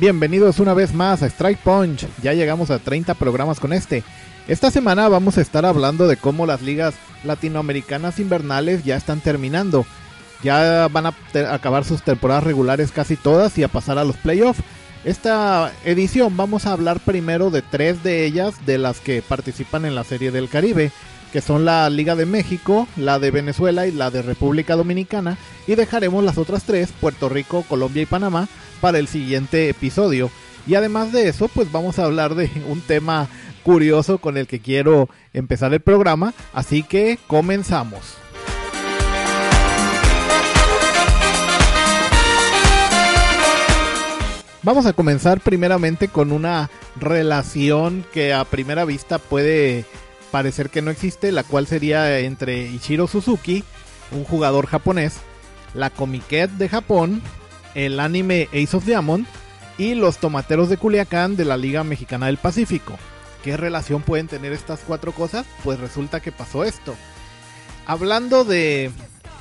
Bienvenidos una vez más a Strike Punch. Ya llegamos a 30 programas con este. Esta semana vamos a estar hablando de cómo las ligas latinoamericanas invernales ya están terminando. Ya van a acabar sus temporadas regulares casi todas y a pasar a los playoffs. Esta edición vamos a hablar primero de tres de ellas, de las que participan en la Serie del Caribe, que son la Liga de México, la de Venezuela y la de República Dominicana, y dejaremos las otras tres, Puerto Rico, Colombia y Panamá, para el siguiente episodio. Y además de eso, pues vamos a hablar de un tema curioso con el que quiero empezar el programa, así que comenzamos. Vamos a comenzar primeramente con una relación que a primera vista puede parecer que no existe, la cual sería entre Ichiro Suzuki, un jugador japonés, la Comiquet de Japón el anime Ace of Diamond y los Tomateros de Culiacán de la Liga Mexicana del Pacífico. ¿Qué relación pueden tener estas cuatro cosas? Pues resulta que pasó esto. Hablando de...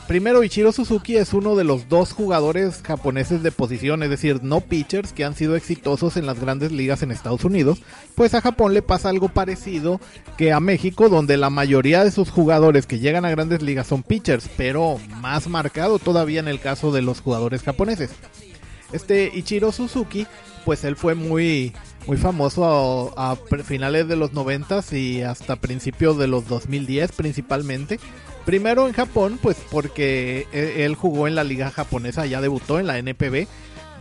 Primero, Ichiro Suzuki es uno de los dos jugadores japoneses de posición, es decir, no pitchers, que han sido exitosos en las grandes ligas en Estados Unidos. Pues a Japón le pasa algo parecido que a México, donde la mayoría de sus jugadores que llegan a grandes ligas son pitchers, pero más marcado todavía en el caso de los jugadores japoneses. Este Ichiro Suzuki, pues él fue muy, muy famoso a, finales de los 90 y hasta principios de los 2010 principalmente Primero en Japón, pues porque e, él jugó en la liga japonesa, ya debutó en la NPB,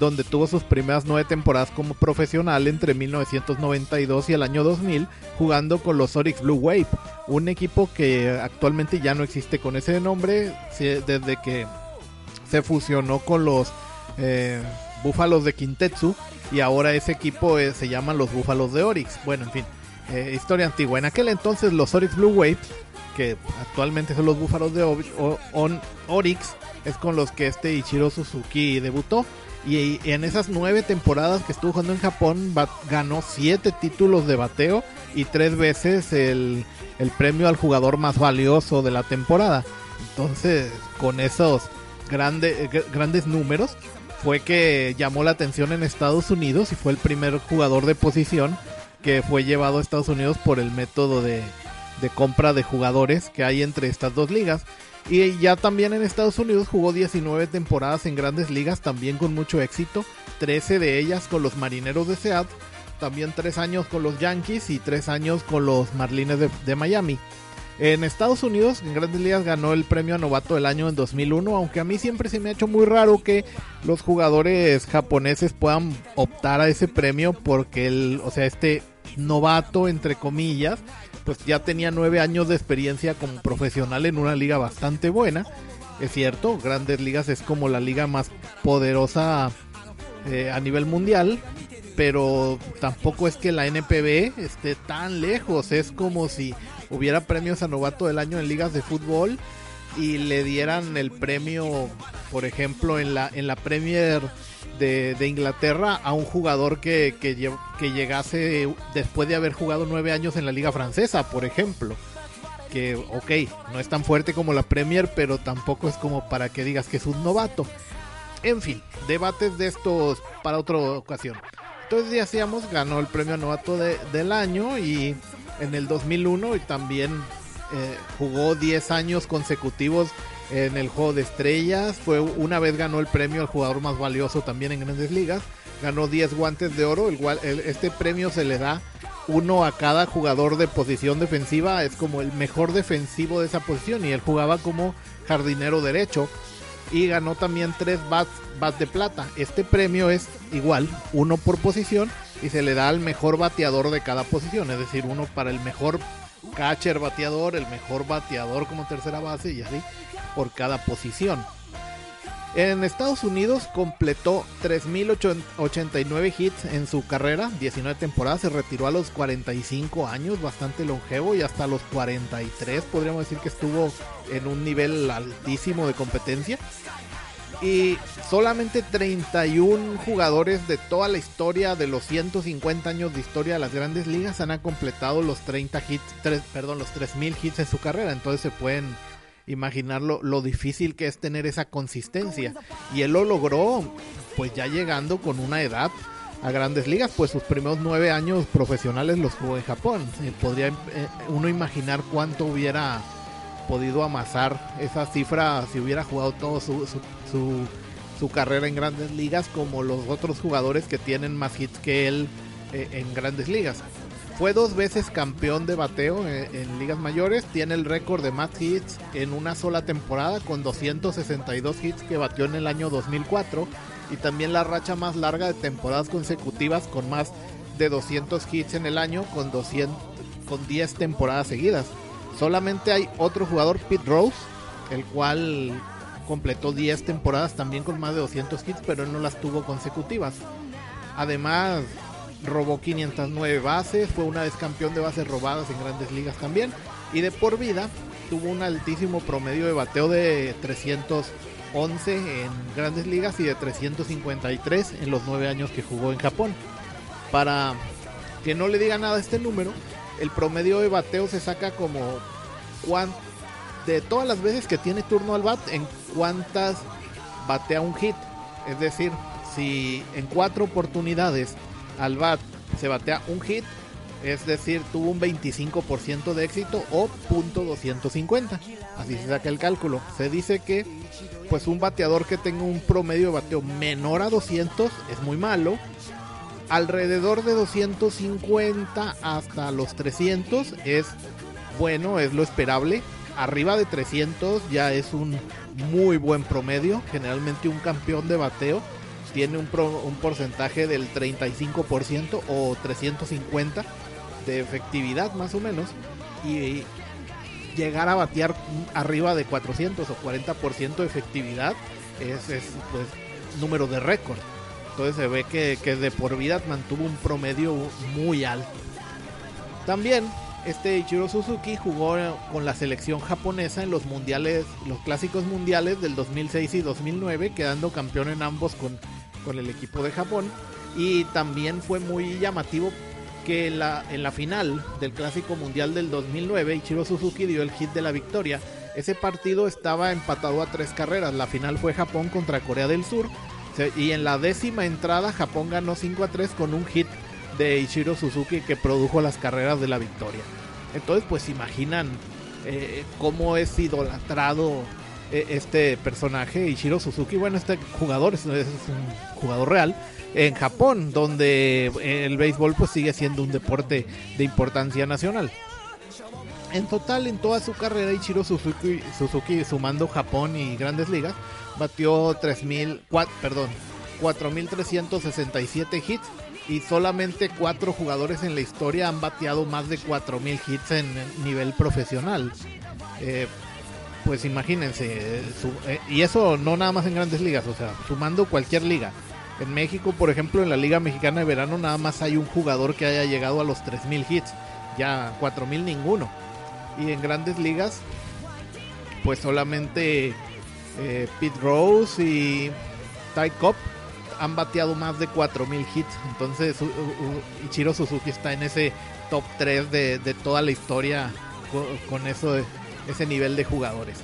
donde tuvo sus primeras nueve temporadas como profesional entre 1992 y el año 2000, jugando con los Orix Blue Wave, un equipo que actualmente ya no existe con ese nombre, desde que se fusionó con los eh, Búfalos de Quintetsu, y ahora ese equipo eh, se llama los Búfalos de Orix. Bueno, en fin, eh, historia antigua. En aquel entonces los Orix Blue Wave que actualmente son los Búfalos de Orix, es con los que este Ichiro Suzuki debutó. Y, en esas nueve temporadas que estuvo jugando en Japón, ganó siete títulos de bateo y tres veces el, premio al jugador más valioso de la temporada. Entonces, con esos grandes grandes números, fue que llamó la atención en Estados Unidos y fue el primer jugador de posición que fue llevado a Estados Unidos por el método de, de compra de jugadores que hay entre estas dos ligas. Y ya también en Estados Unidos jugó 19 temporadas en grandes ligas, también con mucho éxito. 13 de ellas con los Marineros de Seattle, también 3 años con los Yankees y 3 años con los Marlines de, Miami. En Estados Unidos, en Grandes Ligas, ganó el premio a novato del año en 2001, aunque a mí siempre se me ha hecho muy raro que los jugadores japoneses puedan optar a ese premio porque el, o sea, este novato, entre comillas, pues ya tenía nueve años de experiencia como profesional en una liga bastante buena. Es cierto, Grandes Ligas es como la liga más poderosa eh, a nivel mundial, pero tampoco es que la NPB esté tan lejos. Es como si hubiera premios a novato del año en ligas de fútbol y le dieran el premio, por ejemplo, en la, en la Premier de, Inglaterra a un jugador que, que, llegase después de haber jugado nueve años en la liga francesa, por ejemplo. Que, ok, no es tan fuerte como la Premier, pero tampoco es como para que digas que es un novato. En fin, debates de estos para otra ocasión. Entonces ya decíamos, ganó el premio novato del año y en el 2001 y también eh, jugó 10 años consecutivos en el juego de estrellas. Fue una vez ganó el premio al jugador más valioso también en Grandes Ligas. ganó 10 guantes de oro. El, este premio se le da uno a cada jugador de posición defensiva. Es como el mejor defensivo de esa posición y él jugaba como jardinero derecho. Y ganó también 3 bats, bats de plata. Este premio es igual, uno por posición y se le da al mejor bateador de cada posición. Es decir, uno para el mejor catcher bateador, el mejor bateador como tercera base y así por cada posición. En Estados Unidos completó 3.089 hits en su carrera, 19 temporadas, se retiró a los 45 años, bastante longevo y hasta los 43 podríamos decir que estuvo en un nivel altísimo de competencia. Y solamente 31 jugadores de toda la historia de los 150 años de historia de las grandes ligas han completado los 30 hits, perdón, los 3000 hits en su carrera. Entonces se pueden imaginar lo, difícil que es tener esa consistencia. Y él lo logró, pues ya llegando con una edad a grandes ligas, pues sus primeros nueve años profesionales los jugó en Japón. Eh, podría eh, uno imaginar cuánto hubiera podido amasar esa cifra si hubiera jugado todo su, carrera en grandes ligas como los otros jugadores que tienen más hits que él eh, en grandes ligas. Fue dos veces campeón de bateo en, ligas mayores. Tiene el récord de más hits en una sola temporada con 262 hits que batió en el año 2004. Y también la racha más larga de temporadas consecutivas con más de 200 hits en el año con, 200, con 10 temporadas seguidas. Solamente hay otro jugador, Pete Rose, el cual completó 10 temporadas también con más de 200 hits, pero él no las tuvo consecutivas. Además, robó 509 bases, fue una vez campeón de bases robadas en grandes ligas también. Y de por vida tuvo un altísimo promedio de bateo de 311 en grandes ligas y de 353 en los 9 años que jugó en Japón. Para que no le diga nada a este número, el promedio de bateo se saca como de todas las veces que tiene turno al bat, en cuántas batea un hit. Es decir, si en cuatro oportunidades al bat se batea un hit, es decir, tuvo un 25% de éxito o punto .250. Así se saca el cálculo. Se dice que pues un bateador que tenga un promedio de bateo menor a 200 es muy malo. Alrededor de 250 hasta los 300 es bueno, es lo esperable. Arriba de 300 ya es un muy buen promedio. Generalmente un campeón de bateo tiene un, un porcentaje del 35% o 350 de efectividad más o menos y llegar a batear arriba de 400 o 40% de efectividad es, es pues, número de récord. Entonces se ve que, que de por vida mantuvo un promedio muy alto. También este Ichiro Suzuki jugó con la selección japonesa en los mundiales, los clásicos mundiales del 2006 y 2009, quedando campeón en ambos con con el equipo de Japón. Y también fue muy llamativo que la, en la final del Clásico Mundial del 2009, Ichiro Suzuki dio el hit de la victoria. Ese partido estaba empatado a tres carreras. La final fue Japón contra Corea del Sur. Y en la décima entrada, Japón ganó 5 a 3 con un hit de Ichiro Suzuki que produjo las carreras de la victoria. Entonces, pues imaginan eh, cómo es idolatrado e, este personaje, Ichiro Suzuki, bueno, este jugador es, un jugador real en Japón, donde el béisbol pues sigue siendo un deporte de importancia nacional. En total, en toda su carrera, Ichiro Suzuki, Suzuki sumando Japón y grandes ligas, batió 3.000, perdón, 4.367 hits y solamente cuatro jugadores en la historia han bateado más de 4.000 hits en nivel profesional. Eh, pues imagínense, eh, y eso no nada más en grandes ligas, o sea, sumando cualquier liga. En México, por ejemplo, en la Liga Mexicana de Verano nada más hay un jugador que haya llegado a los 3.000 hits, ya 4.000 ninguno. Y en grandes ligas, pues solamente eh, Pete Rose y Ty Cobb han bateado más de 4.000 hits. Entonces Ichiro Suzuki está en ese top 3 de, toda la historia con, eso ese nivel de jugadores.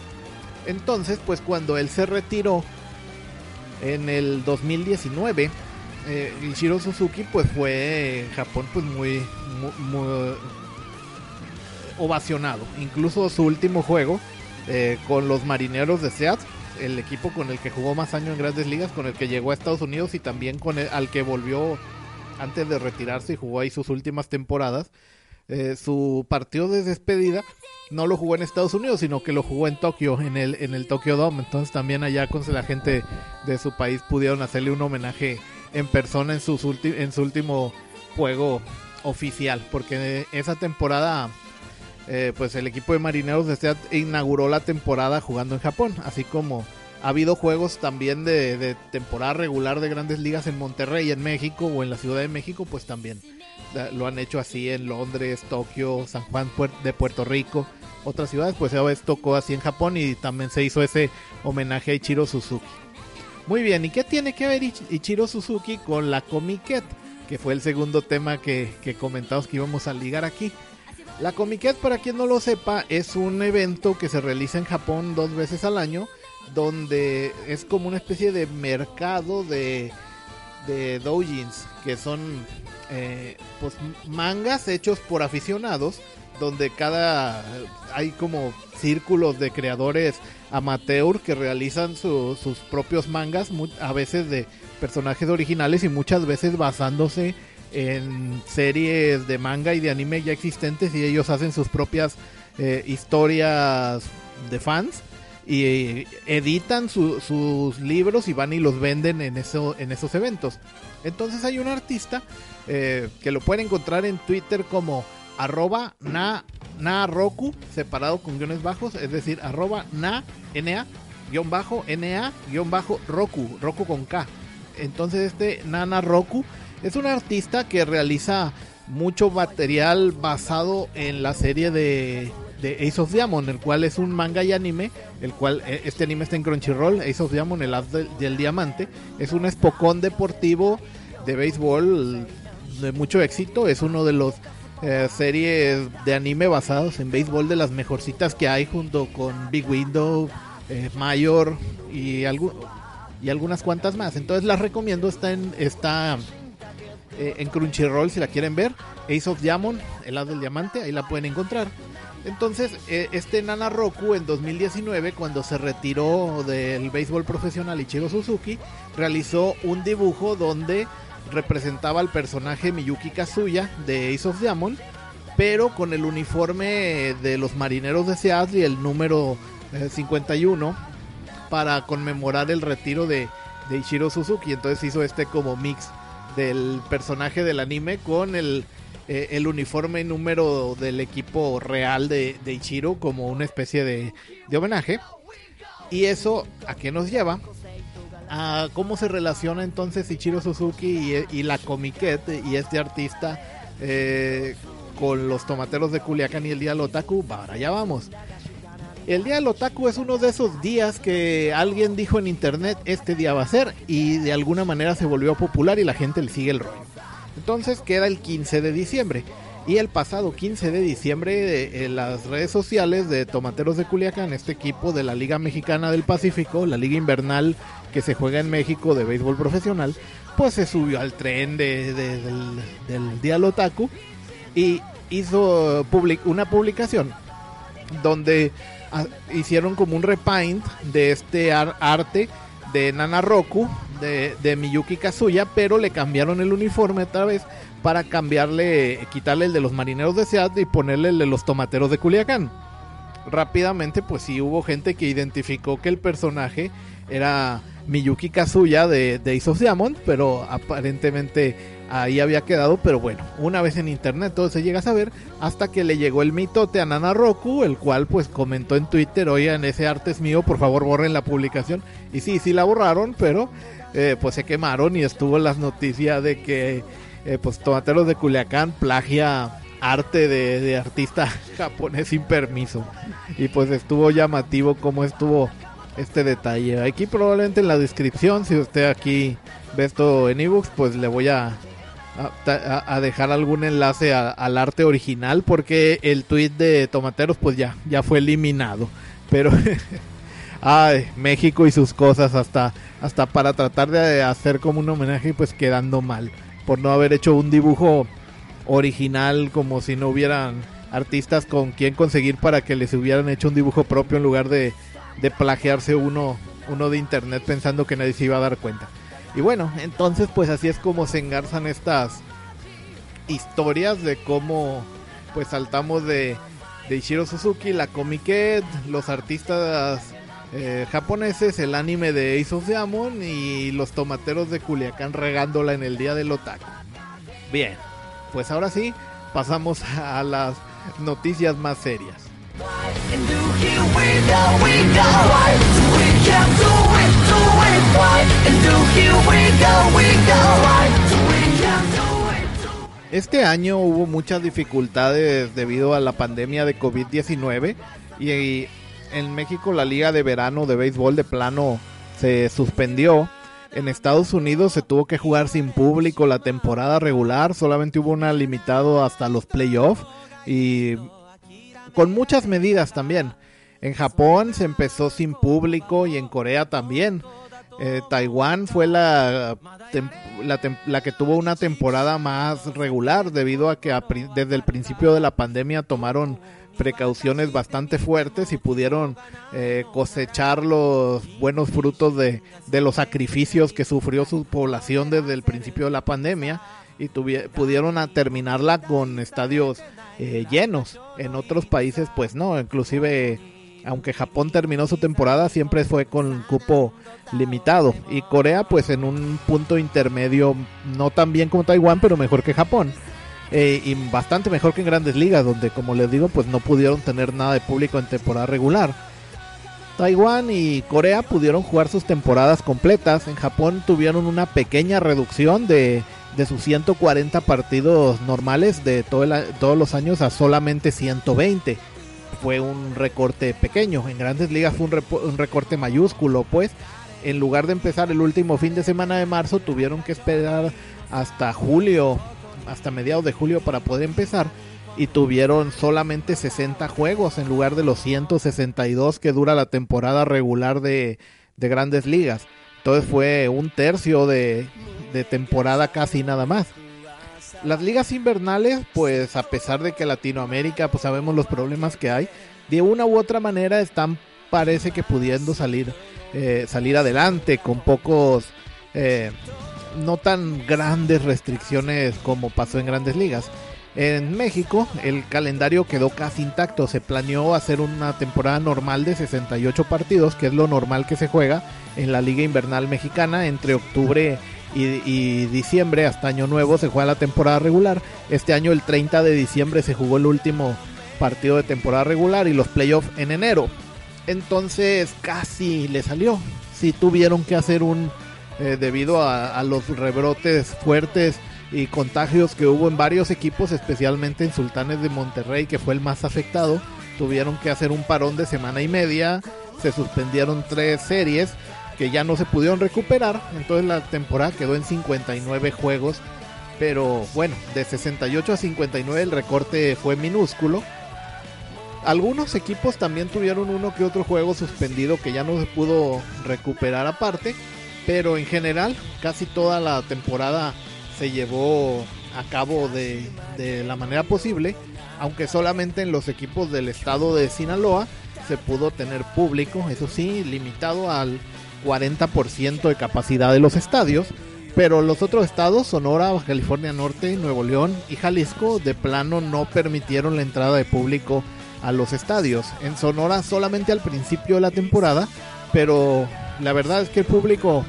Entonces, pues cuando él se retiró en el 2019, eh, Ishiro Suzuki pues fue en Japón pues muy, muy, ovacionado. Incluso su último juego eh, con los marineros de Seattle el equipo con el que jugó más años en grandes ligas, con el que llegó a Estados Unidos y también con el, al que volvió antes de retirarse y jugó ahí sus últimas temporadas. Eh, su partido de despedida no lo jugó en Estados Unidos, sino que lo jugó en Tokio, en el, en el Tokyo Dome. Entonces también allá con la gente de su país pudieron hacerle un homenaje en persona en, sus en su último juego oficial, porque esa temporada, eh, pues el equipo de Marineros Seat inauguró la temporada jugando en Japón, así como ha habido juegos también de, de, temporada regular de grandes ligas en Monterrey, en México o en la Ciudad de México, pues también lo han hecho así en Londres, Tokio, San Juan de Puerto Rico, otras ciudades, pues esa vez tocó así en Japón y también se hizo ese homenaje a Ichiro Suzuki. Muy bien, ¿y qué tiene que ver Ichiro Suzuki con la Comiquet? Que fue el segundo tema que, que comentamos que íbamos a ligar aquí. La Comiquet, para quien no lo sepa, es un evento que se realiza en Japón dos veces al año, donde es como una especie de mercado de, de doujins, que son eh, pues mangas hechos por aficionados, donde cada hay como círculos de creadores amateur que realizan sus propios mangas, a veces de personajes originales y muchas veces basándose en series de manga y de anime ya existentes y ellos hacen sus propias eh, historias de fans y editan sus libros y van y los venden en, eso, en esos eventos. Entonces hay un artista eh, que lo pueden encontrar en Twitter como arroba na, na roku, separado con guiones bajos, es decir, arroba na, na, guion bajo, na, guion bajo, roku, roku con K. Entonces este Nana Roku es un artista que realiza mucho material basado en la serie de, Ace of Diamond, el cual es un manga y anime, el cual eh, este anime está en Crunchyroll, Ace of Diamond, el as del, diamante, es un espocón deportivo de béisbol de mucho éxito, es uno de los eh, series de anime basados en béisbol de las mejorcitas que hay junto con Big Window, eh, Mayor y, y algunas cuantas más. Entonces las recomiendo, está en, está, eh, en Crunchyroll si la quieren ver. Ace of Diamond, el as del diamante, ahí la pueden encontrar. Entonces, este Nana Roku en 2019, cuando se retiró del béisbol profesional Ichiro Suzuki, realizó un dibujo donde representaba al personaje Miyuki Kazuya de Ace of Diamond, pero con el uniforme de los marineros de Seattle y el número 51 eh, para conmemorar el retiro de, de Ichiro Suzuki. Entonces hizo este como mix del personaje del anime con el, eh, el uniforme número del equipo real de, Ichiro como una especie de, homenaje. Y eso a qué nos lleva? cómo se relaciona entonces Ichiro Suzuki y, la Comiquet y este artista eh, con los tomateros de Culiacán y el Día del Otaku. Para allá vamos. El Día del Otaku es uno de esos días que alguien dijo en internet este día va a ser y de alguna manera se volvió popular y la gente le sigue el rollo. Entonces queda el 15 de diciembre. Y el pasado 15 de diciembre en las redes sociales de Tomateros de Culiacán, este equipo de la Liga Mexicana del Pacífico, la Liga Invernal que se juega en México de béisbol profesional, pues se subió al tren de, del, del Día Otaku y hizo una publicación donde hicieron como un repaint de este arte de Nana Roku, de, de, Miyuki Kazuya, pero le cambiaron el uniforme otra vez para cambiarle, quitarle el de los marineros de Seattle y ponerle el de los tomateros de Culiacán. Rápidamente, pues sí hubo gente que identificó que el personaje era Miyuki Kazuya de, de Ace of Diamond, pero aparentemente ahí había quedado, pero bueno, una vez en internet todo se llega a saber, hasta que le llegó el mitote a Nana Roku, el cual pues comentó en Twitter, oigan, ese arte es mío, por favor borren la publicación. Y sí, sí la borraron, pero eh, pues se quemaron y estuvo las noticias de que eh, pues Tomateros de Culiacán plagia arte de, de artista japonés sin permiso. Y pues estuvo llamativo como estuvo este detalle. Aquí probablemente en la descripción, si usted aquí ve esto en ebooks, pues le voy a, a, dejar algún enlace al arte original porque el tweet de Tomateros pues ya, ya fue eliminado. Pero, ay, México y sus cosas hasta, hasta para tratar de hacer como un homenaje pues quedando mal por no haber hecho un dibujo original como si no hubieran artistas con quien conseguir para que les hubieran hecho un dibujo propio en lugar de de plagiarse uno uno de internet pensando que nadie se iba a dar cuenta. Y bueno, entonces pues así es como se engarzan estas historias de cómo pues saltamos de, de Suzuki, la Comiquet, los artistas eh, japoneses, el anime de Ace of Diamond y los tomateros de Culiacán regándola en el día del otaku. Bien, pues ahora sí, pasamos a las noticias más serias. Este año hubo muchas dificultades debido a la pandemia de COVID-19 y en México la liga de verano de béisbol de plano se suspendió. En Estados Unidos se tuvo que jugar sin público la temporada regular, solamente hubo una limitado hasta los playoffs y con muchas medidas también. En Japón se empezó sin público y en Corea también. Eh, Taiwán fue la, la, que tuvo una temporada más regular debido a que desde el principio de la pandemia tomaron precauciones bastante fuertes y pudieron eh, cosechar los buenos frutos de, los sacrificios que sufrió su población desde el principio de la pandemia y pudieron terminarla con estadios eh, llenos. En otros países pues no, inclusive aunque Japón terminó su temporada siempre fue con cupo limitado. Y Corea pues en un punto intermedio no tan bien como Taiwán pero mejor que Japón. Eh, y bastante mejor que en grandes ligas donde como les digo pues no pudieron tener nada de público en temporada regular. Taiwán y Corea pudieron jugar sus temporadas completas. En Japón tuvieron una pequeña reducción de de sus 140 partidos normales de todo todos los años a solamente 120. Fue un recorte pequeño. En grandes ligas fue un, recorte mayúsculo, pues. En lugar de empezar el último fin de semana de marzo, tuvieron que esperar hasta julio, hasta mediados de julio para poder empezar. Y tuvieron solamente 60 juegos en lugar de los 162 que dura la temporada regular de, de grandes ligas. Entonces fue un tercio de temporada casi nada más. Las ligas invernales, pues a pesar de que Latinoamérica, pues sabemos los problemas que hay, de una u otra manera están, parece que pudiendo salir, eh, salir adelante con pocos, eh, no tan grandes restricciones como pasó en grandes ligas. En México el calendario quedó casi intacto, se planeó hacer una temporada normal de 68 partidos, que es lo normal que se juega en la Liga Invernal Mexicana entre octubre y, diciembre hasta Año Nuevo se juega la temporada regular. Este año el 30 de diciembre se jugó el último partido de temporada regular y los playoffs en enero. Entonces casi le salió. Si tuvieron que hacer un, eh, debido a, los rebrotes fuertes y contagios que hubo en varios equipos, especialmente en Sultanes de Monterrey, que fue el más afectado, tuvieron que hacer un parón de semana y media, se suspendieron tres series que ya no se pudieron recuperar. Entonces la temporada quedó en 59 juegos. Pero bueno, de 68 a 59 el recorte fue minúsculo. Algunos equipos también tuvieron uno que otro juego suspendido que ya no se pudo recuperar aparte. Pero en general casi toda la temporada se llevó a cabo de, de la manera posible. Aunque solamente en los equipos del estado de Sinaloa se pudo tener público, eso sí, limitado al 40% de capacidad de los estadios, pero los otros estados, Sonora, California Norte, Nuevo León y Jalisco, de plano no permitieron la entrada de público a los estadios. En Sonora solamente al principio de la temporada, pero la verdad es que el público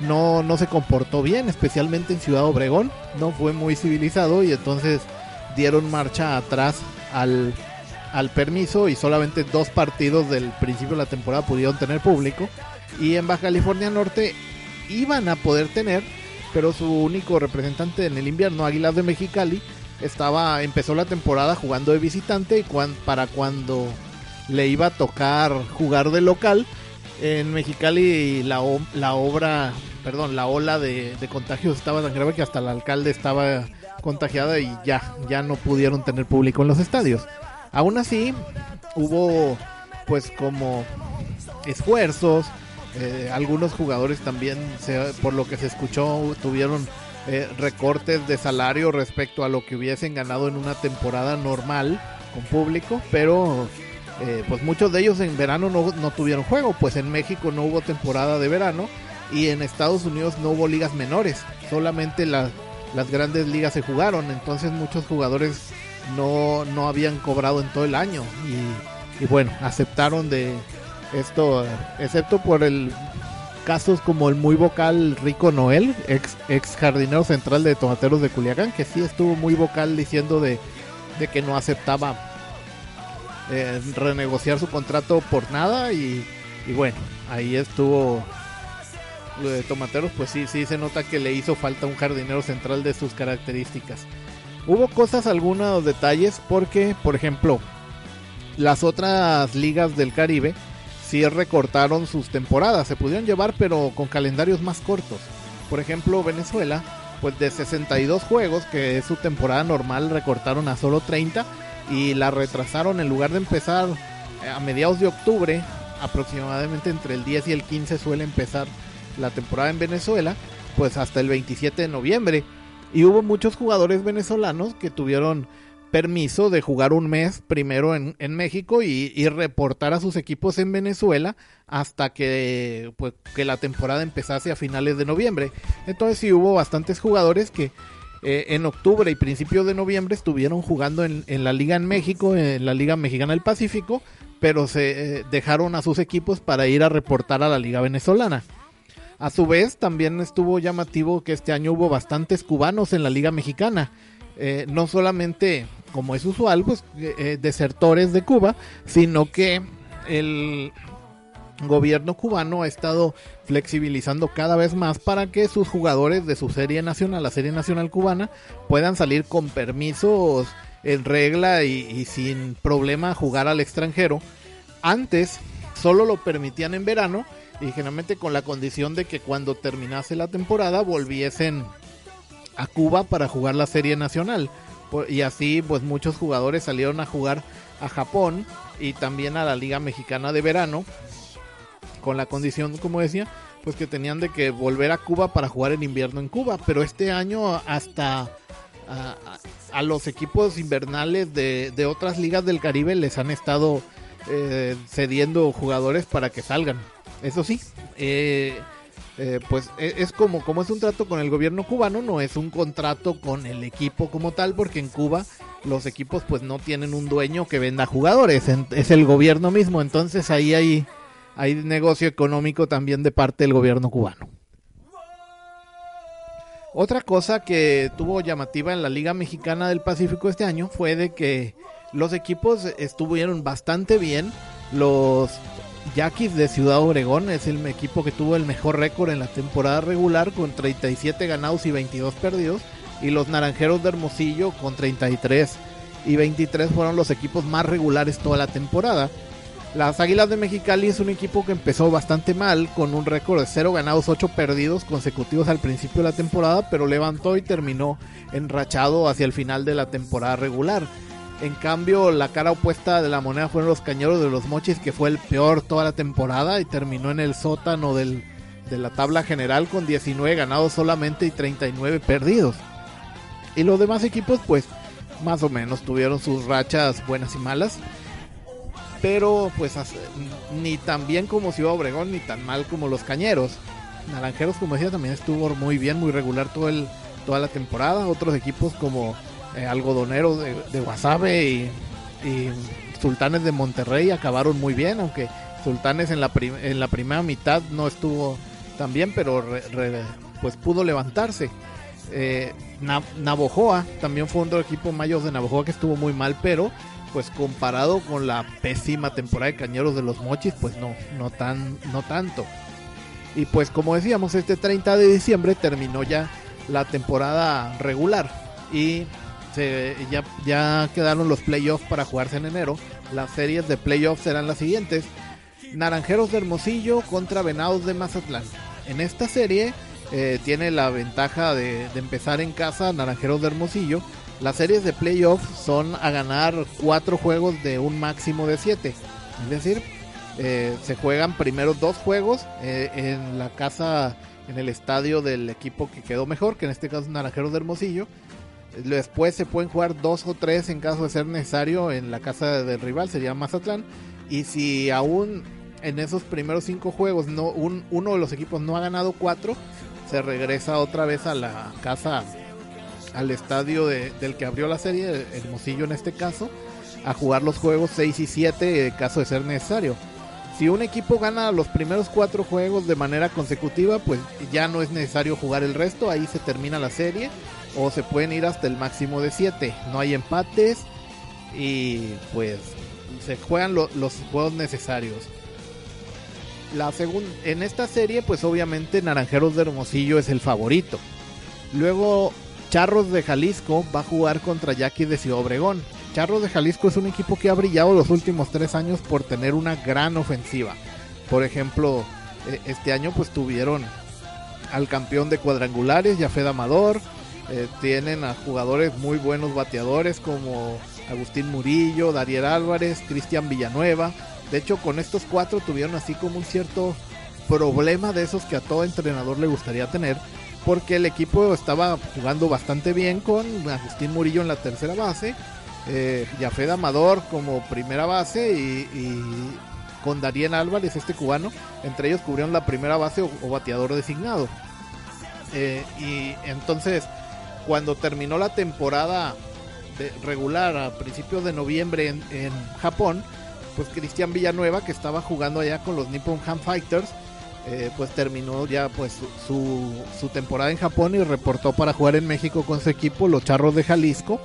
no, no se comportó bien, especialmente en Ciudad Obregón, no fue muy civilizado y entonces dieron marcha atrás al, al permiso y solamente dos partidos del principio de la temporada pudieron tener público y en Baja California Norte iban a poder tener, pero su único representante en el invierno, Águilas de Mexicali, estaba empezó la temporada jugando de visitante y para cuando le iba a tocar jugar de local en Mexicali la, la obra, perdón, la ola de, de, contagios estaba tan grave que hasta el alcalde estaba contagiada y ya, ya no pudieron tener público en los estadios. Aún así, hubo pues como esfuerzos, eh, algunos jugadores también, por lo que se escuchó, tuvieron eh, recortes de salario respecto a lo que hubiesen ganado en una temporada normal con público, pero eh, pues muchos de ellos en verano no, no tuvieron juego, pues en México no hubo temporada de verano y en Estados Unidos no hubo ligas menores, solamente las grandes ligas se jugaron, entonces muchos jugadores no, no habían cobrado en todo el año y, y bueno, aceptaron de esto, excepto por el casos como el muy vocal Rico Noel, ex, ex jardinero central de Tomateros de Culiacán, que sí estuvo muy vocal diciendo de, de que no aceptaba eh, renegociar su contrato por nada y, y bueno, ahí estuvo lo de Tomateros, pues sí, sí se nota que le hizo falta un jardinero central de sus características. Hubo cosas, algunos detalles, porque, por ejemplo, las otras ligas del Caribe sí recortaron sus temporadas, se pudieron llevar, pero con calendarios más cortos. Por ejemplo, Venezuela, pues de 62 juegos, que es su temporada normal, recortaron a solo 30 y la retrasaron en lugar de empezar a mediados de octubre, aproximadamente entre el 10 y el 15 suele empezar la temporada en Venezuela, pues hasta el 27 de noviembre. Y hubo muchos jugadores venezolanos que tuvieron permiso de jugar un mes primero en, en México y, y, reportar a sus equipos en Venezuela hasta que, pues, que la temporada empezase a finales de noviembre. Entonces sí hubo bastantes jugadores que eh, en octubre y principios de noviembre estuvieron jugando en, en, la liga en México, en la Liga Mexicana del Pacífico, pero se eh, dejaron a sus equipos para ir a reportar a la Liga Venezolana. A su vez, también estuvo llamativo que este año hubo bastantes cubanos en la Liga Mexicana. Eh, no solamente, como es usual, pues eh, desertores de Cuba, sino que el gobierno cubano ha estado flexibilizando cada vez más para que sus jugadores de su serie nacional, la serie nacional cubana, puedan salir con permisos en regla y, y sin problema jugar al extranjero. Antes solo lo permitían en verano y generalmente con la condición de que cuando terminase la temporada volviesen a Cuba para jugar la serie nacional y así pues muchos jugadores salieron a jugar a Japón y también a la Liga Mexicana de Verano con la condición como decía pues que tenían de que volver a Cuba para jugar en invierno en Cuba. Pero este año hasta a, los equipos invernales de, de, otras ligas del Caribe les han estado eh, cediendo jugadores para que salgan. Eso sí, eh, eh, pues es como, como es un trato con el gobierno cubano, no es un contrato con el equipo como tal, porque en Cuba los equipos pues no tienen un dueño que venda jugadores, es el gobierno mismo, entonces ahí hay, hay negocio económico también de parte del gobierno cubano. Otra cosa que tuvo llamativa en la Liga Mexicana del Pacífico este año fue de que los equipos estuvieron bastante bien, los Yaquis de Ciudad Obregón es el equipo que tuvo el mejor récord en la temporada regular con 37 ganados y 22 perdidos. Y los Naranjeros de Hermosillo con 33 y 23 fueron los equipos más regulares toda la temporada. Las Águilas de Mexicali es un equipo que empezó bastante mal con un récord de 0 ganados, 8 perdidos consecutivos al principio de la temporada, pero levantó y terminó enrachado hacia el final de la temporada regular. En cambio, la cara opuesta de la moneda fueron los cañeros de los mochis, que fue el peor toda la temporada y terminó en el sótano de la tabla general con 19 ganados solamente y 39 perdidos. Y los demás equipos, pues, más o menos tuvieron sus rachas buenas y malas. Pero, pues, ni tan bien como Ciudad Obregón, ni tan mal como los cañeros. Naranjeros, como decía, también estuvo muy bien, muy regular toda la temporada. Otros equipos como eh, algodoneros de, de Guasave y, Sultanes de Monterrey acabaron muy bien, aunque Sultanes en la, en la primera mitad no estuvo tan bien, pero re, pues pudo levantarse. Eh, Navojoa también fue otro equipo mayor de Navojoa que estuvo muy mal, pero pues comparado con la pésima temporada de Cañeros de los Mochis, pues no, no, tan, no tanto. Y pues como decíamos, este 30 de diciembre terminó ya la temporada regular y ya, ya quedaron los playoffs para jugarse en enero. Las series de playoffs serán las siguientes. Naranjeros de Hermosillo contra Venados de Mazatlán. En esta serie eh, tiene la ventaja de, de, empezar en casa Naranjeros de Hermosillo. Las series de playoffs son a ganar cuatro juegos de un máximo de siete. Es decir, eh, se juegan primero dos juegos eh, en la casa, en el estadio del equipo que quedó mejor, que en este caso es Naranjeros de Hermosillo Después se pueden jugar dos o tres en caso de ser necesario en la casa del rival, sería Mazatlán. Y si aún en esos primeros cinco juegos no uno de los equipos no ha ganado cuatro, se regresa otra vez a la casa, al estadio del que abrió la serie, Hermosillo en este caso, a jugar los juegos 6 y 7 en caso de ser necesario. Si un equipo gana los primeros cuatro juegos de manera consecutiva, pues ya no es necesario jugar el resto, ahí se termina la serie o se pueden ir hasta el máximo de 7. No hay empates y pues se juegan los juegos necesarios. La en esta serie, pues obviamente Naranjeros de Hermosillo es el favorito. Luego Charros de Jalisco va a jugar contra Yaquis de Ciudad Obregón. Charros de Jalisco es un equipo que ha brillado los últimos tres años por tener una gran ofensiva. Por ejemplo, e, este año pues tuvieron al campeón de cuadrangulares, Jafed Amador. Eh, tienen a jugadores muy buenos bateadores como Agustín Murillo, Dariel Álvarez, Cristian Villanueva. De hecho, con estos cuatro tuvieron así como un cierto problema de esos que a todo entrenador le gustaría tener, porque el equipo estaba jugando bastante bien con Agustín Murillo en la tercera base, eh, Yafed Amador como primera base y, con Darien Álvarez, este cubano, entre ellos cubrieron la primera base o, bateador designado. Eh, y entonces, cuando terminó la temporada regular a principios de noviembre en Japón, pues Cristian Villanueva, que estaba jugando allá con los Nippon Ham Fighters, eh, pues terminó ya pues su, su, temporada en Japón y reportó para jugar en México con su equipo, los Charros de Jalisco.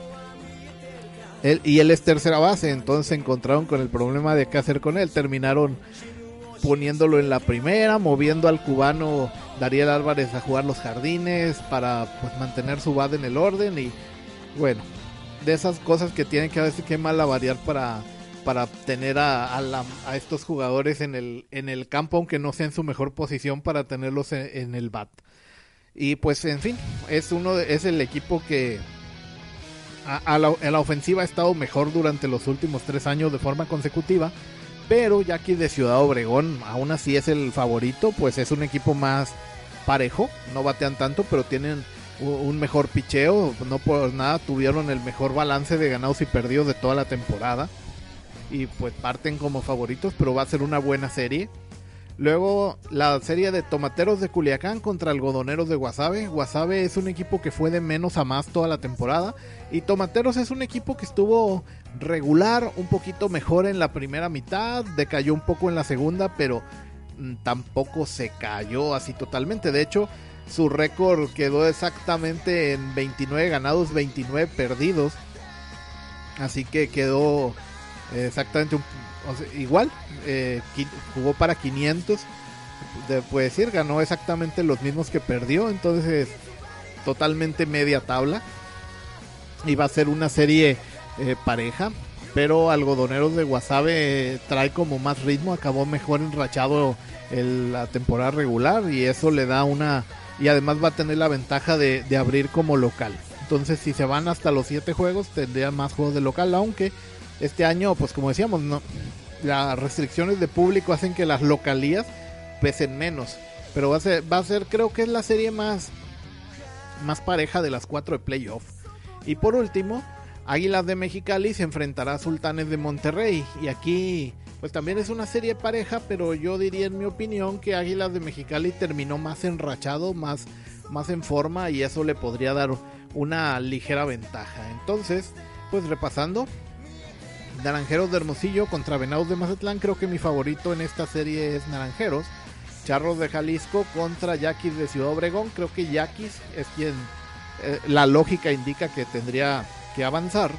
Y él es tercera base, entonces se encontraron con el problema de qué hacer con él. Terminaron poniéndolo en la primera, moviendo al cubano Dariel Álvarez a jugar los jardines para pues mantener su bad en el orden y bueno, de esas cosas que tienen que a veces que variar para para tener a, a, estos jugadores en el, en el campo, aunque no sea en su mejor posición, para tenerlos en, el bat. Y pues, en fin, es, uno es el equipo que a, la, la, ofensiva ha estado mejor durante los últimos tres años de forma consecutiva. Pero ya que de Ciudad Obregón aún así es el favorito, pues es un equipo más parejo. No batean tanto, pero tienen un mejor picheo. No por nada tuvieron el mejor balance de ganados y perdidos de toda la temporada y pues parten como favoritos, pero va a ser una buena serie. Luego la serie de Tomateros de Culiacán contra Algodoneros de Guasave. Guasave es un equipo que fue de menos a más toda la temporada. Y Tomateros es un equipo que estuvo regular, un poquito mejor en la primera mitad, decayó un poco en la segunda, pero mm, tampoco se cayó así totalmente. De hecho, su récord quedó exactamente en 29 ganados, 29 perdidos. Así que quedó exactamente igual, eh, jugó para 500, de, puede decir, ganó exactamente los mismos que perdió, entonces totalmente media tabla. Va a ser una serie eh, pareja, pero Algodoneros de Guasave trae como más ritmo, acabó mejor enrachado en la temporada regular y eso le da una... Y además va a tener la ventaja de, de abrir como local. Entonces si se van hasta los 7 juegos tendría más juegos de local, aunque este año, pues como decíamos, las restricciones de público hacen que las localías pesen menos. Pero va a ser, va a ser creo que es la serie más, más pareja de las cuatro de playoff. Y por último, Águilas de Mexicali se enfrentará a Sultanes de Monterrey. Y aquí, pues también es una serie pareja, pero yo diría en mi opinión que Águilas de Mexicali terminó más enrachado, más, más en forma y eso le podría dar una ligera ventaja. Entonces, pues repasando, Naranjeros de Hermosillo contra Venados de Mazatlán. Creo que mi favorito en esta serie es Naranjeros. Charros de Jalisco contra Yaquis de Ciudad Obregón. Creo que Yaquis es quien eh, la lógica indica que tendría que avanzar.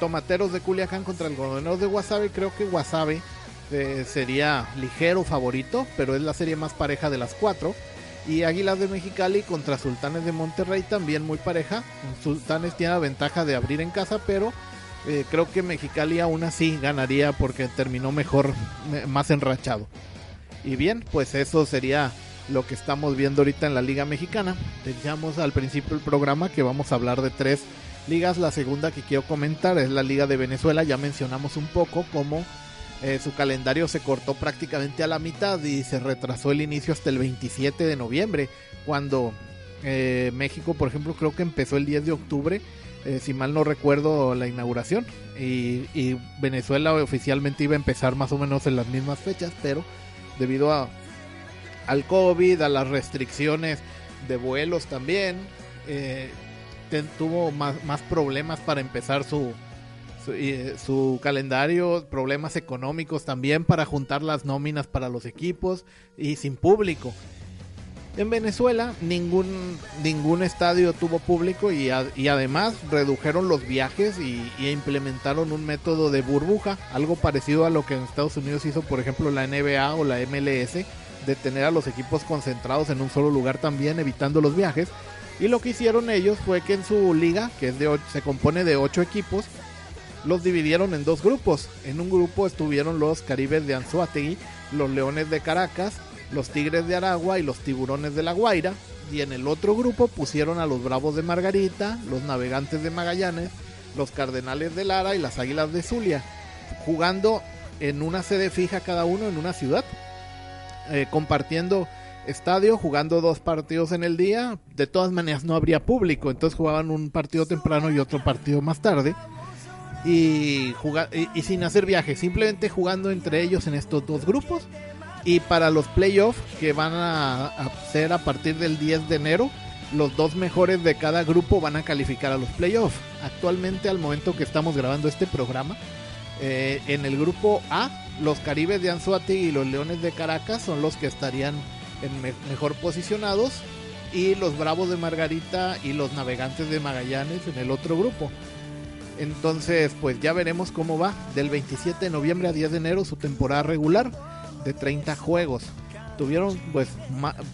Tomateros de Culiacán contra el Algodoneros de Guasave. Creo que Guasave eh, sería ligero favorito, pero es la serie más pareja de las cuatro. Y Águilas de Mexicali contra Sultanes de Monterrey también muy pareja. Sultanes tiene la ventaja de abrir en casa, pero eh, creo que Mexicali aún así ganaría porque terminó mejor, más enrachado. Y bien, pues eso sería lo que estamos viendo ahorita en la Liga Mexicana. Decíamos al principio del programa que vamos a hablar de tres ligas. La segunda que quiero comentar es la Liga de Venezuela. Ya mencionamos un poco cómo eh, su calendario se cortó prácticamente a la mitad y se retrasó el inicio hasta el 27 de noviembre, cuando Eh, México, por ejemplo, creo que empezó el 10 de octubre, eh, si mal no recuerdo, la inauguración. Y, Venezuela oficialmente iba a empezar más o menos en las mismas fechas, pero debido a, al COVID, a las restricciones de vuelos también, eh, tuvo más, más, problemas para empezar su, su, su, calendario, problemas económicos también para juntar las nóminas para los equipos y sin público. En Venezuela ningún, ningún estadio tuvo público y, además redujeron los viajes y, implementaron un método de burbuja, algo parecido a lo que en Estados Unidos hizo por ejemplo la NBA o la MLS, de tener a los equipos concentrados en un solo lugar también, evitando los viajes. Y lo que hicieron ellos fue que en su liga, que se compone de 8 equipos, los dividieron en dos grupos. En un grupo estuvieron los Caribes de Anzuategui, los Leones de Caracas, los Tigres de Aragua y los Tiburones de La Guaira. Y en el otro grupo pusieron a los Bravos de Margarita, los Navegantes de Magallanes, los Cardenales de Lara y las Águilas de Zulia, jugando en una sede fija cada uno en una ciudad, eh, compartiendo estadio, jugando dos partidos en el día. De todas maneras no habría público, entonces jugaban un partido temprano y otro partido más tarde. Y, y sin hacer viajes, simplemente jugando entre ellos en estos dos grupos y para los playoffs que van a, ser a partir del 10 de enero, los dos mejores de cada grupo van a calificar a los playoffs. Actualmente, al momento que estamos grabando este programa, eh, en el grupo A, los Caribes de Anzuategui y los Leones de Caracas son los que estarían en me mejor posicionados. Y los Bravos de Margarita y los Navegantes de Magallanes en el otro grupo. Entonces, pues ya veremos cómo va. Del 27 de noviembre a 10 de enero su temporada regular de 30 juegos. Tuvieron pues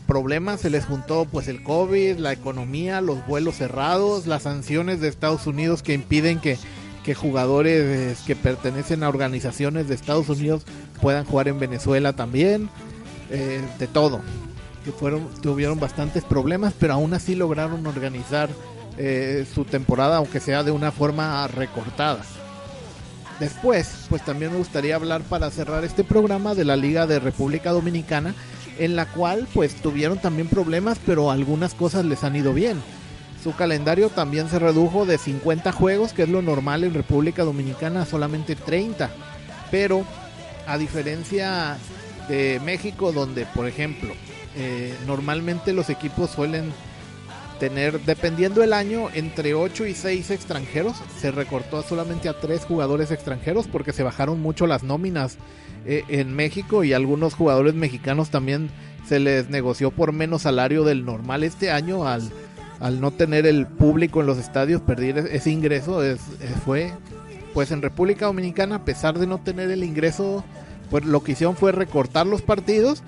problemas, se les juntó pues el COVID, la economía, los vuelos cerrados, las sanciones de Estados Unidos que impiden que, que jugadores que pertenecen a organizaciones de Estados Unidos puedan jugar en Venezuela también, eh, de todo. Que fueron, tuvieron bastantes problemas, pero aún así lograron organizar eh, su temporada, aunque sea de una forma recortada. Después, pues también me gustaría hablar para cerrar este programa de la Liga de República Dominicana, en la cual pues tuvieron también problemas, pero algunas cosas les han ido bien. Su calendario también se redujo de 50 juegos, que es lo normal en República Dominicana, a solamente 30. Pero, a diferencia de México, donde por ejemplo, eh, normalmente los equipos suelen tener, dependiendo el año, entre 8 y 6 extranjeros. Se recortó solamente a 3 jugadores extranjeros porque se bajaron mucho las nóminas eh, en México y algunos jugadores mexicanos también se les negoció por menos salario del normal este año al, al no tener el público en los estadios, perder ese ingreso es, fue pues en República Dominicana a pesar de no tener el ingreso pues lo que hicieron fue recortar los partidos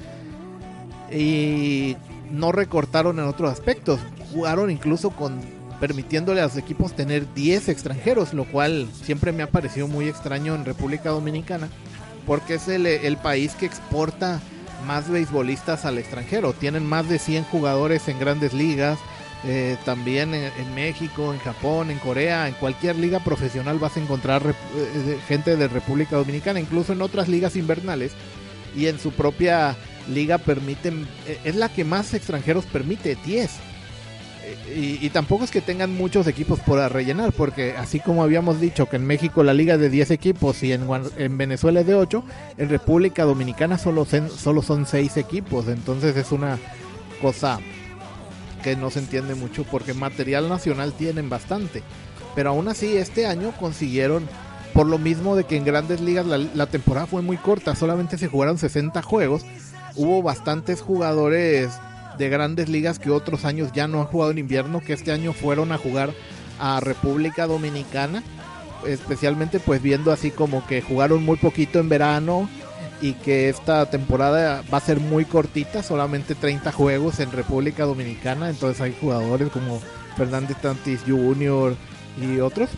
y no recortaron en otros aspectos jugaron incluso con permitiéndole a los equipos tener 10 extranjeros, lo cual siempre me ha parecido muy extraño en República Dominicana, porque es el, país que exporta más beisbolistas al extranjero. Tienen más de 100 jugadores en grandes ligas, eh, también en, México, en Japón, en Corea, en cualquier liga profesional vas a encontrar eh, gente de República Dominicana, incluso en otras ligas invernales y en su propia liga permiten, eh, es la que más extranjeros permite, 10 y, y, tampoco es que tengan muchos equipos por rellenar, porque así como habíamos dicho que en México la liga es de 10 equipos y en, en Venezuela es de 8, en República Dominicana solo, solo son 6 equipos, entonces es una cosa que no se entiende mucho porque material nacional tienen bastante. Pero aún así este año consiguieron, por lo mismo de que en grandes ligas la, la temporada fue muy corta, solamente se jugaron 60 juegos, hubo bastantes jugadores de grandes ligas que otros años ya no han jugado en invierno, que este año fueron a jugar a República Dominicana, especialmente pues viendo así como que jugaron muy poquito en verano y que esta temporada va a ser muy cortita, solamente 30 juegos en República Dominicana, entonces hay jugadores como Fernández Tantis Jr. y otros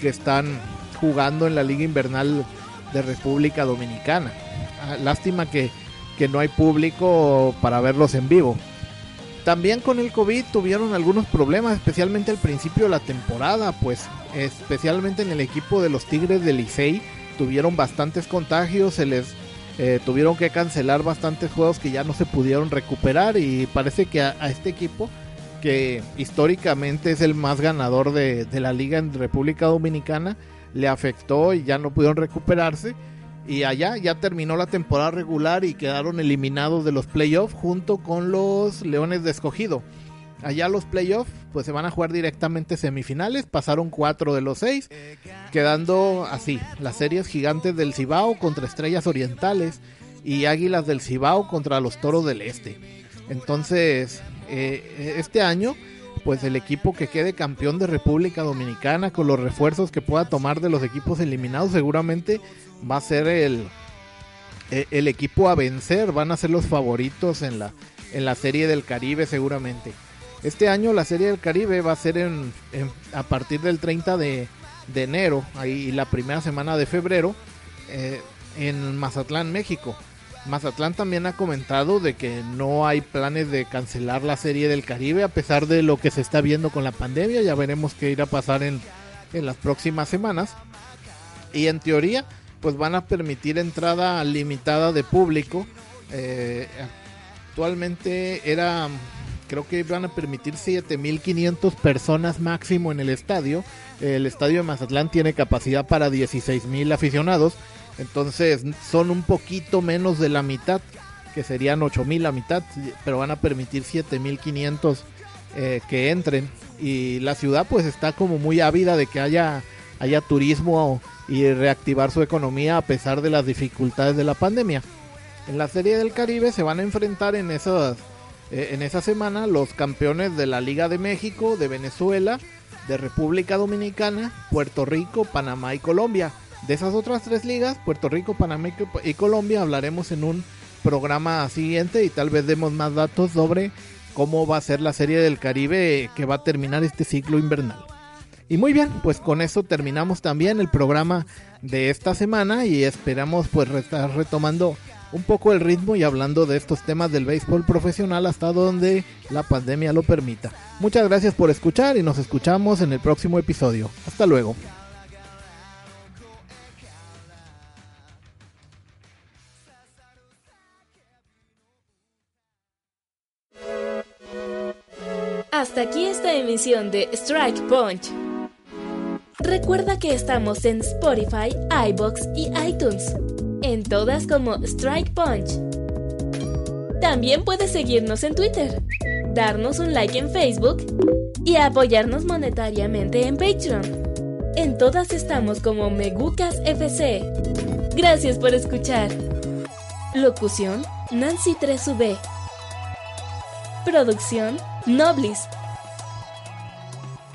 que están jugando en la liga invernal de República Dominicana. Ah, lástima que, que no hay público para verlos en vivo. También con el COVID tuvieron algunos problemas, especialmente al principio de la temporada, pues especialmente en el equipo de los Tigres del Licey tuvieron bastantes contagios, se les eh, tuvieron que cancelar bastantes juegos que ya no se pudieron recuperar y parece que a, este equipo que históricamente es el más ganador de la liga en República Dominicana, le afectó y ya no pudieron recuperarse. Y allá ya terminó la temporada regular y quedaron eliminados de los playoffs junto con los Leones de Escogido. Allá los playoffs pues se van a jugar directamente semifinales, pasaron cuatro de los seis, quedando así, las series gigantes del Cibao contra Estrellas Orientales y Águilas del Cibao contra los Toros del Este. Entonces, eh, este año pues el equipo que quede campeón de República Dominicana con los refuerzos que pueda tomar de los equipos eliminados seguramente va a ser el, e, el equipo a vencer, van a ser los favoritos en la, en la serie del Caribe seguramente. Este año la serie del Caribe va a ser en, a partir del 30 de, de, enero ahí la primera semana de febrero eh, en Mazatlán, México. Mazatlán también ha comentado de que no hay planes de cancelar la serie del Caribe a pesar de lo que se está viendo con la pandemia. Ya veremos qué irá a pasar en, en las próximas semanas. Y en teoría, pues van a permitir entrada limitada de público. Eh, actualmente era, creo que van a permitir 7.500 personas máximo en el estadio. El estadio de Mazatlán tiene capacidad para 16.000 aficionados entonces son un poquito menos de la mitad, que serían 8000 la mitad, pero van a permitir 7500 eh, que entren. Y la ciudad pues está como muy ávida de que haya, haya turismo y reactivar su economía a pesar de las dificultades de la pandemia. En la Serie del Caribe se van a enfrentar en esas, eh, en esa semana los campeones de la Liga de México, de Venezuela, de República Dominicana, Puerto Rico, Panamá y Colombia. De esas otras tres ligas, Puerto Rico, Panamá y Colombia, hablaremos en un programa siguiente y tal vez demos más datos sobre cómo va a ser la serie del Caribe que va a terminar este ciclo invernal. Y muy bien, pues con eso terminamos también el programa de esta semana y esperamos pues estar retomando un poco el ritmo y hablando de estos temas del béisbol profesional hasta donde la pandemia lo permita. Muchas gracias por escuchar y nos escuchamos en el próximo episodio. Hasta luego. Hasta aquí esta emisión de Strike Punch. Recuerda que estamos en Spotify, iBox y iTunes. En todas como Strike Punch. También puedes seguirnos en Twitter, darnos un like en Facebook y apoyarnos monetariamente en Patreon. En todas estamos como Megucas FC. Gracias por escuchar. Locución Nancy 3V. Producción Noblis.